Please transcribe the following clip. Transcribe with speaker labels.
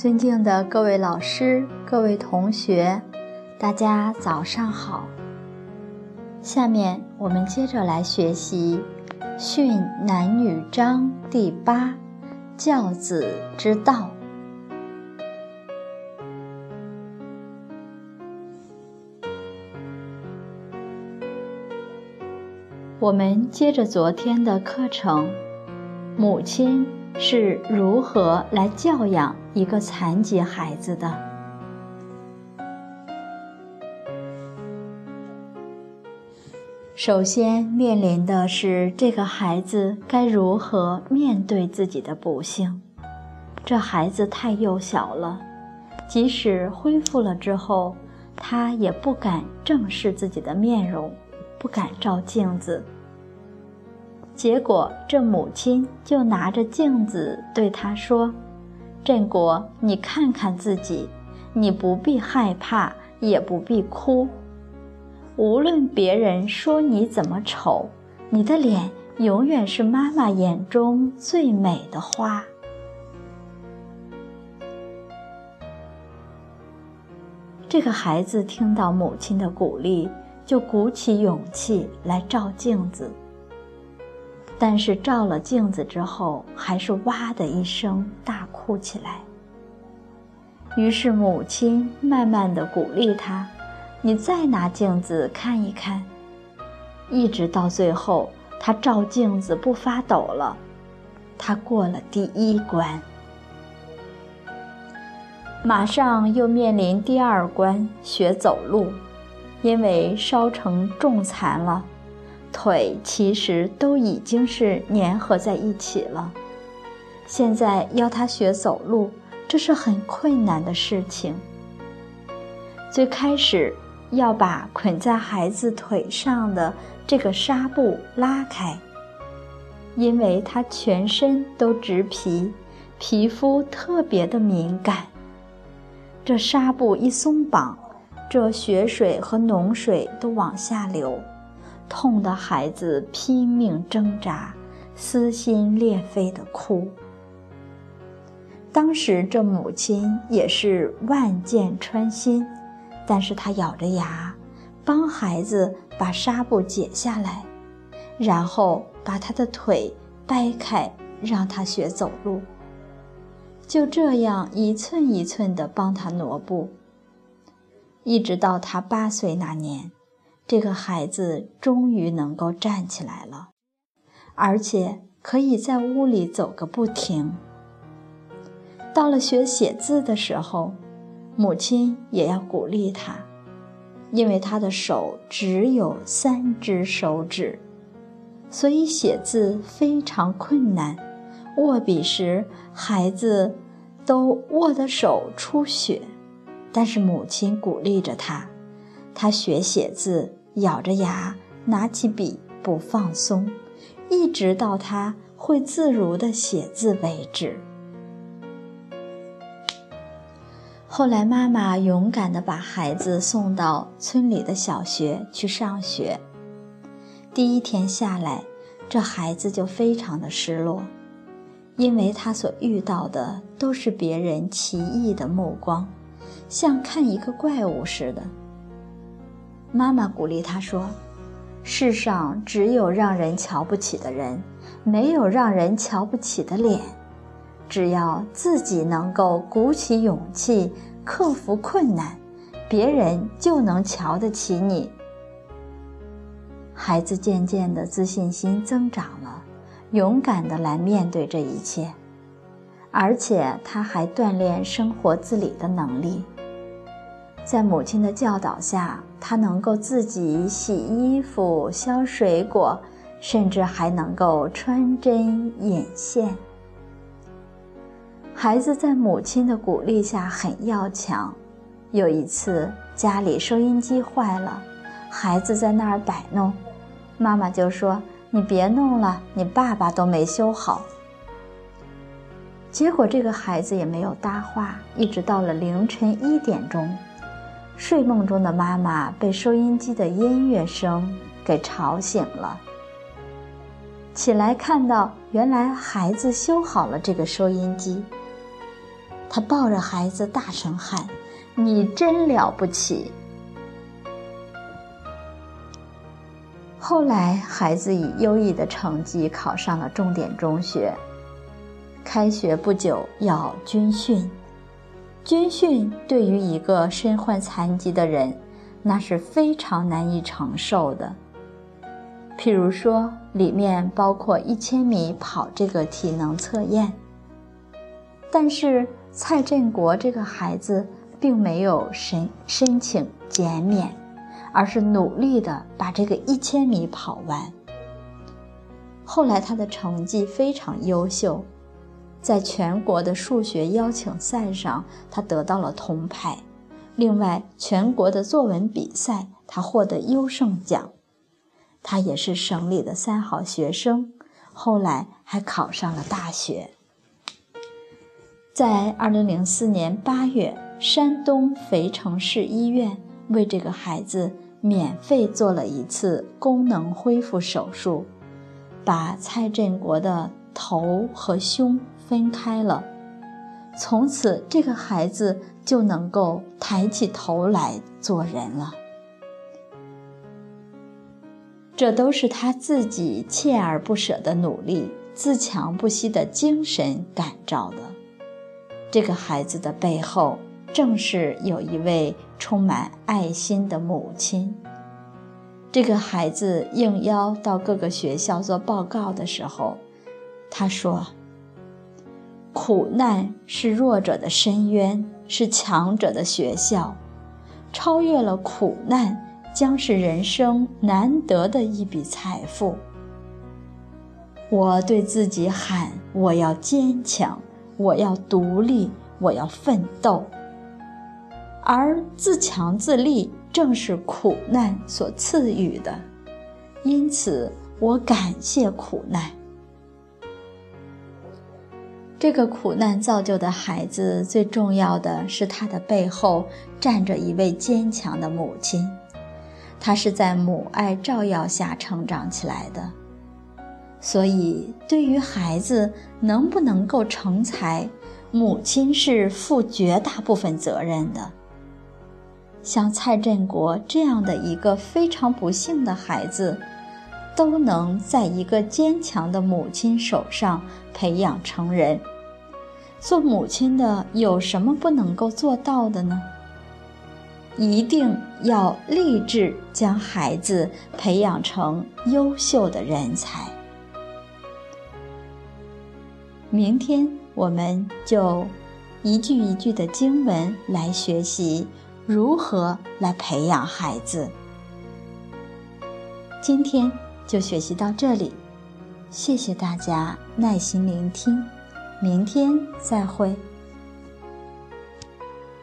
Speaker 1: 尊敬的各位老师、各位同学，大家早上好。下面我们接着来学习《训男女章》第八，教子之道。我们接着昨天的课程，母亲是如何来教养一个残疾孩子的？首先面临的是这个孩子该如何面对自己的不幸。这孩子太幼小了，即使恢复了之后，他也不敢正视自己的面容。不敢照镜子，结果这母亲就拿着镜子对他说：“振国，你看看自己，你不必害怕，也不必哭。无论别人说你怎么丑，你的脸永远是妈妈眼中最美的花。”这个孩子听到母亲的鼓励。就鼓起勇气来照镜子，但是照了镜子之后，还是哇的一声大哭起来。于是母亲慢慢的鼓励他：“你再拿镜子看一看。”一直到最后，他照镜子不发抖了，他过了第一关。马上又面临第二关，学走路。因为烧成重残了，腿其实都已经是粘合在一起了。现在要他学走路，这是很困难的事情。最开始要把捆在孩子腿上的这个纱布拉开，因为他全身都直皮，皮肤特别的敏感。这纱布一松绑。这血水和脓水都往下流，痛的孩子拼命挣扎，撕心裂肺的哭。当时这母亲也是万箭穿心，但是她咬着牙，帮孩子把纱布解下来，然后把他的腿掰开，让他学走路。就这样一寸一寸地帮他挪步。一直到他八岁那年，这个孩子终于能够站起来了，而且可以在屋里走个不停。到了学写字的时候，母亲也要鼓励他，因为他的手只有三只手指，所以写字非常困难。握笔时，孩子都握得手出血。但是母亲鼓励着他，他学写字，咬着牙，拿起笔不放松，一直到他会自如的写字为止。后来，妈妈勇敢的把孩子送到村里的小学去上学。第一天下来，这孩子就非常的失落，因为他所遇到的都是别人奇异的目光。像看一个怪物似的。妈妈鼓励他说：“世上只有让人瞧不起的人，没有让人瞧不起的脸。只要自己能够鼓起勇气克服困难，别人就能瞧得起你。”孩子渐渐的自信心增长了，勇敢的来面对这一切，而且他还锻炼生活自理的能力。在母亲的教导下，他能够自己洗衣服、削水果，甚至还能够穿针引线。孩子在母亲的鼓励下很要强。有一次家里收音机坏了，孩子在那儿摆弄，妈妈就说：“你别弄了，你爸爸都没修好。”结果这个孩子也没有搭话，一直到了凌晨一点钟。睡梦中的妈妈被收音机的音乐声给吵醒了，起来看到原来孩子修好了这个收音机。他抱着孩子大声喊：“你真了不起！”后来，孩子以优异的成绩考上了重点中学。开学不久要军训，军训对于一个身患残疾的人，那是非常难以承受的。譬如说，里面包括一千米跑这个体能测验。但是蔡振国这个孩子并没有申申请减免。而是努力的把这个一千米跑完。后来他的成绩非常优秀，在全国的数学邀请赛上，他得到了铜牌。另外，全国的作文比赛，他获得优胜奖。他也是省里的三好学生，后来还考上了大学。在二零零四年八月，山东肥城市医院。为这个孩子免费做了一次功能恢复手术，把蔡振国的头和胸分开了。从此，这个孩子就能够抬起头来做人了。这都是他自己锲而不舍的努力、自强不息的精神感召的。这个孩子的背后。正是有一位充满爱心的母亲。这个孩子应邀到各个学校做报告的时候，他说：“苦难是弱者的深渊，是强者的学校。超越了苦难，将是人生难得的一笔财富。”我对自己喊：“我要坚强，我要独立，我要奋斗。”而自强自立正是苦难所赐予的，因此我感谢苦难。这个苦难造就的孩子，最重要的是他的背后站着一位坚强的母亲，他是在母爱照耀下成长起来的。所以，对于孩子能不能够成才，母亲是负绝大部分责任的。像蔡振国这样的一个非常不幸的孩子，都能在一个坚强的母亲手上培养成人。做母亲的有什么不能够做到的呢？一定要立志将孩子培养成优秀的人才。明天我们就一句一句的经文来学习。如何来培养孩子？今天就学习到这里，谢谢大家耐心聆听，明天再会。